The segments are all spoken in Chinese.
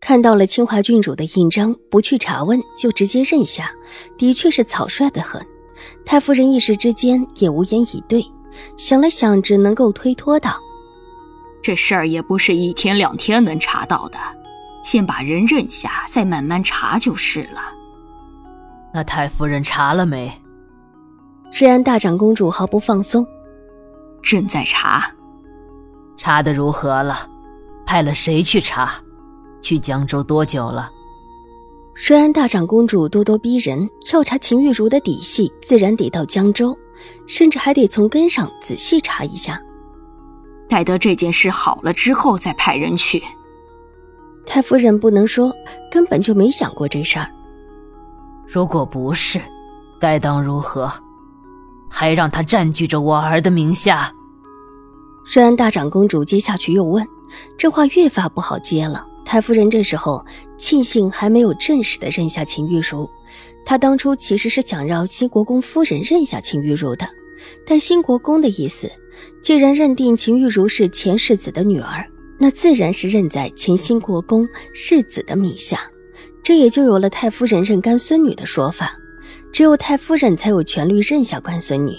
看到了清华郡主的印章，不去查问就直接认下，的确是草率的很。太夫人一时之间也无言以对，想了想，只能够推脱道：“这事儿也不是一天两天能查到的，先把人认下，再慢慢查就是了。”那太夫人查了没？治安大长公主毫不放松：“正在查。”查的如何了？派了谁去查？去江州多久了？虽然大长公主咄咄逼人，要查秦玉茹的底细，自然得到江州，甚至还得从根上仔细查一下。待得这件事好了之后再派人去。太夫人不能说根本就没想过这事儿。如果不是，该当如何？还让他占据着我儿的名下？虽然大长公主接下去又问，这话越发不好接了。太夫人这时候庆幸还没有正式的认下秦玉茹，她当初其实是想让新国公夫人认下秦玉茹的，但新国公的意思，既然认定秦玉茹是前世子的女儿，那自然是认在前新国公世子的名下，这也就有了太夫人认干孙女的说法，只有太夫人才有权利认下干孙女，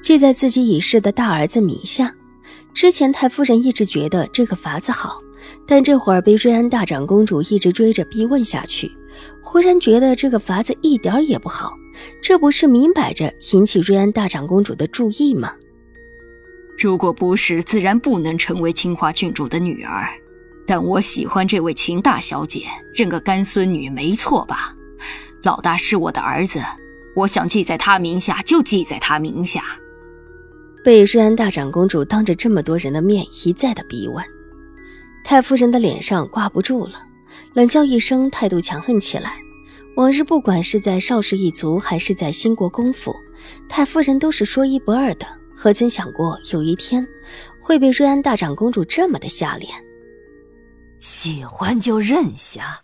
记在自己已逝的大儿子名下。之前太夫人一直觉得这个法子好。但这会儿被瑞安大长公主一直追着逼问下去，忽然觉得这个法子一点也不好，这不是明摆着引起瑞安大长公主的注意吗？如果不是，自然不能成为清华郡主的女儿。但我喜欢这位秦大小姐，认个干孙女没错吧？老大是我的儿子，我想记在他名下就记在他名下。被瑞安大长公主当着这么多人的面一再的逼问。太夫人的脸上挂不住了，冷笑一声，态度强横起来。往日不管是在邵氏一族，还是在兴国公府，太夫人都是说一不二的。何曾想过有一天会被瑞安大长公主这么的下脸？喜欢就认下，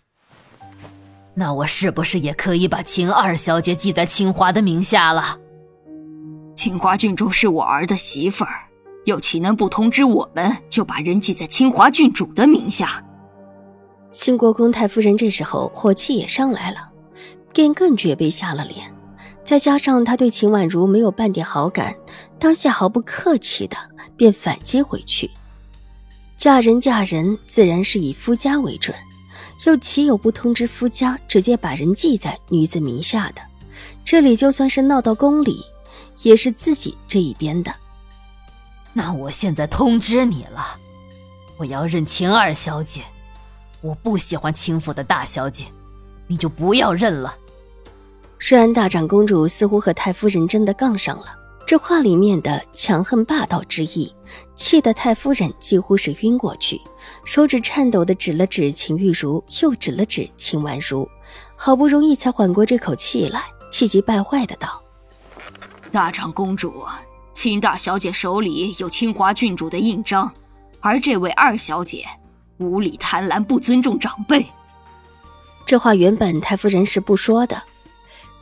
那我是不是也可以把秦二小姐记在清华的名下了？清华郡主是我儿的媳妇儿。又岂能不通知我们，就把人记在清华郡主的名下？新国公太夫人这时候火气也上来了，便更觉被下了脸。再加上他对秦婉如没有半点好感，当下毫不客气的便反击回去：嫁人嫁人，自然是以夫家为准，又岂有不通知夫家，直接把人记在女子名下的？这里就算是闹到宫里，也是自己这一边的。那我现在通知你了，我要认秦二小姐，我不喜欢秦府的大小姐，你就不要认了。瑞安大长公主似乎和太夫人真的杠上了，这话里面的强横霸道之意，气得太夫人几乎是晕过去，手指颤抖的指了指秦玉茹，又指了指秦婉如，好不容易才缓过这口气来，气急败坏的道：“大长公主。”秦大小姐手里有清华郡主的印章，而这位二小姐无理贪婪，不尊重长辈。这话原本太夫人是不说的，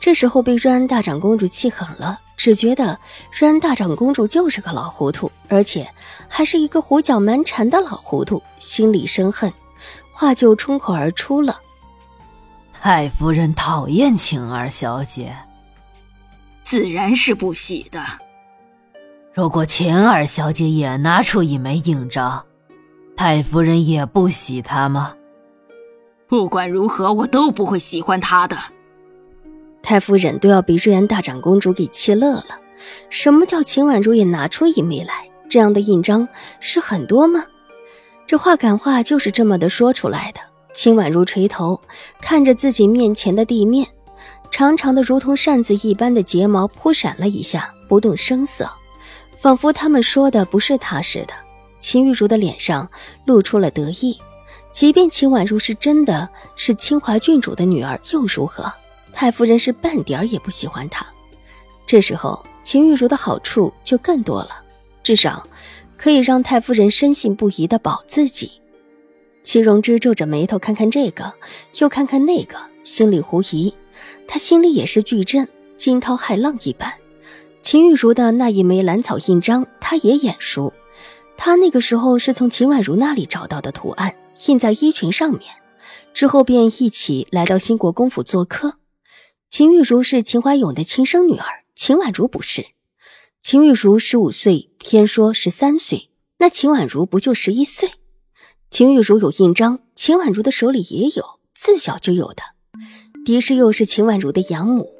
这时候被瑞安大长公主气狠了，只觉得瑞安大长公主就是个老糊涂，而且还是一个胡搅蛮缠的老糊涂，心里生恨，话就冲口而出了：“太夫人讨厌晴儿小姐，自然是不喜的。”如果秦二小姐也拿出一枚印章，太夫人也不喜她吗？不管如何，我都不会喜欢她的。太夫人都要被瑞安大长公主给气乐了。什么叫秦婉如也拿出一枚来？这样的印章是很多吗？这话赶话就是这么的说出来的。秦婉如垂头看着自己面前的地面，长长的如同扇子一般的睫毛扑闪了一下，不动声色。仿佛他们说的不是他似的，秦玉茹的脸上露出了得意，即便秦婉如是真的是清华郡主的女儿，又如何？太夫人是半点儿也不喜欢她。这时候，秦玉茹的好处就更多了，至少可以让太夫人深信不疑的保自己。齐荣之皱着眉头，看看这个，又看看那个，心里狐疑。他心里也是巨震，惊涛骇浪一般。秦玉茹的那一枚兰草印章，他也眼熟。他那个时候是从秦婉如那里找到的图案，印在衣裙上面，之后便一起来到兴国公府做客。秦玉茹是秦怀勇的亲生女儿，秦婉如不是。秦玉茹十五岁，偏说十三岁，那秦婉如不就十一岁？秦玉茹有印章，秦婉如的手里也有，自小就有的。狄氏又是秦婉如的养母，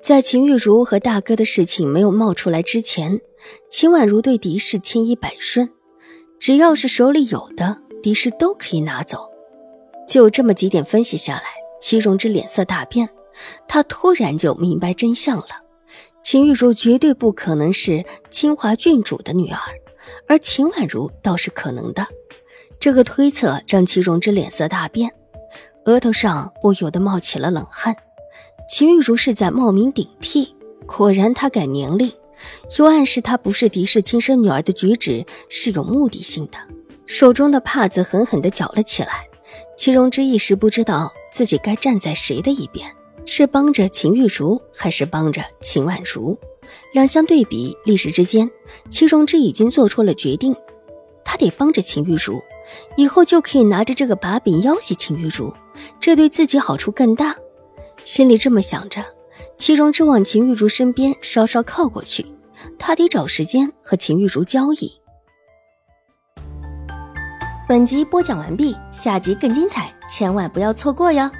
在秦玉茹和大哥的事情没有冒出来之前，秦婉如对狄氏千依百顺，只要是手里有的，狄氏都可以拿走。就这么几点分析下来，齐荣之脸色大变，他突然就明白真相了：秦玉茹绝对不可能是清华郡主的女儿，而秦婉如倒是可能的。这个推测让齐荣之脸色大变，额头上不由得冒起了冷汗。秦玉茹是在冒名顶替，果然他改年龄，又暗示他不是狄氏亲生女儿的举止是有目的性的。手中的帕子狠狠地搅了起来。齐荣之一时不知道自己该站在谁的一边，是帮着秦玉茹，还是帮着秦婉如？两相对比，立时之间，齐荣之已经做出了决定，他得帮着秦玉茹。以后就可以拿着这个把柄要挟秦玉茹，这对自己好处更大。心里这么想着，齐荣之往秦玉茹身边稍稍靠过去，他得找时间和秦玉茹交易。本集播讲完毕，下集更精彩，千万不要错过哟。